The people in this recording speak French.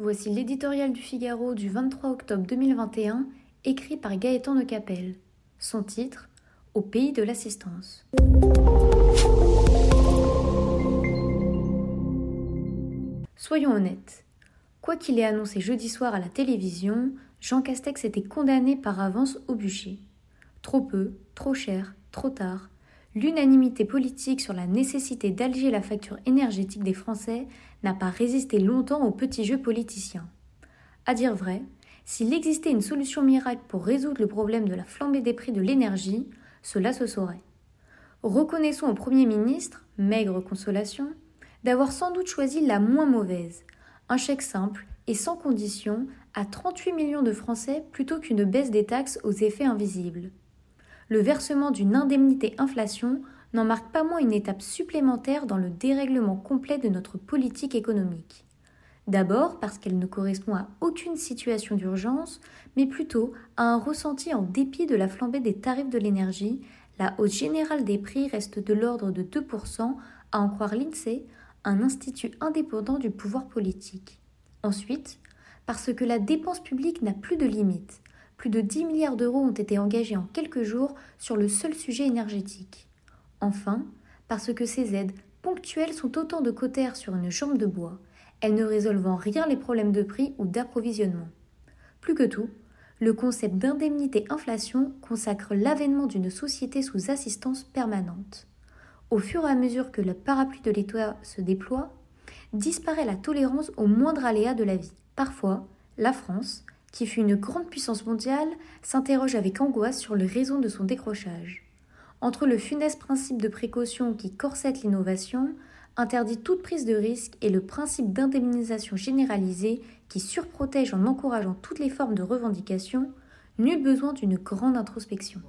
Voici l'éditorial du Figaro du 23 octobre 2021, écrit par Gaëtan de Capelle. Son titre Au pays de l'assistance. Soyons honnêtes. Quoi qu'il ait annoncé jeudi soir à la télévision, Jean Castex était condamné par avance au bûcher. Trop peu, trop cher, trop tard, l'unanimité politique sur la nécessité d'alléger la facture énergétique des Français n'a pas résisté longtemps aux petits jeux politiciens. À dire vrai, s'il existait une solution miracle pour résoudre le problème de la flambée des prix de l'énergie, cela se saurait. Reconnaissons au Premier ministre, maigre consolation, d'avoir sans doute choisi la moins mauvaise, un chèque simple et sans condition à 38 millions de Français plutôt qu'une baisse des taxes aux effets invisibles le versement d'une indemnité inflation n'en marque pas moins une étape supplémentaire dans le dérèglement complet de notre politique économique. D'abord parce qu'elle ne correspond à aucune situation d'urgence, mais plutôt à un ressenti en dépit de la flambée des tarifs de l'énergie, la hausse générale des prix reste de l'ordre de 2%, à en croire l'INSEE, un institut indépendant du pouvoir politique. Ensuite, parce que la dépense publique n'a plus de limite, plus de 10 milliards d'euros ont été engagés en quelques jours sur le seul sujet énergétique. Enfin, parce que ces aides ponctuelles sont autant de cautères sur une jambe de bois, elles ne résolvent en rien les problèmes de prix ou d'approvisionnement. Plus que tout, le concept d'indemnité inflation consacre l'avènement d'une société sous assistance permanente. Au fur et à mesure que le parapluie de l'État se déploie, disparaît la tolérance au moindre aléa de la vie. Parfois, la France, qui fut une grande puissance mondiale, s'interroge avec angoisse sur les raisons de son décrochage. Entre le funeste principe de précaution qui corsette l'innovation, interdit toute prise de risque et le principe d'indemnisation généralisée qui surprotège en encourageant toutes les formes de revendication, nul besoin d'une grande introspection.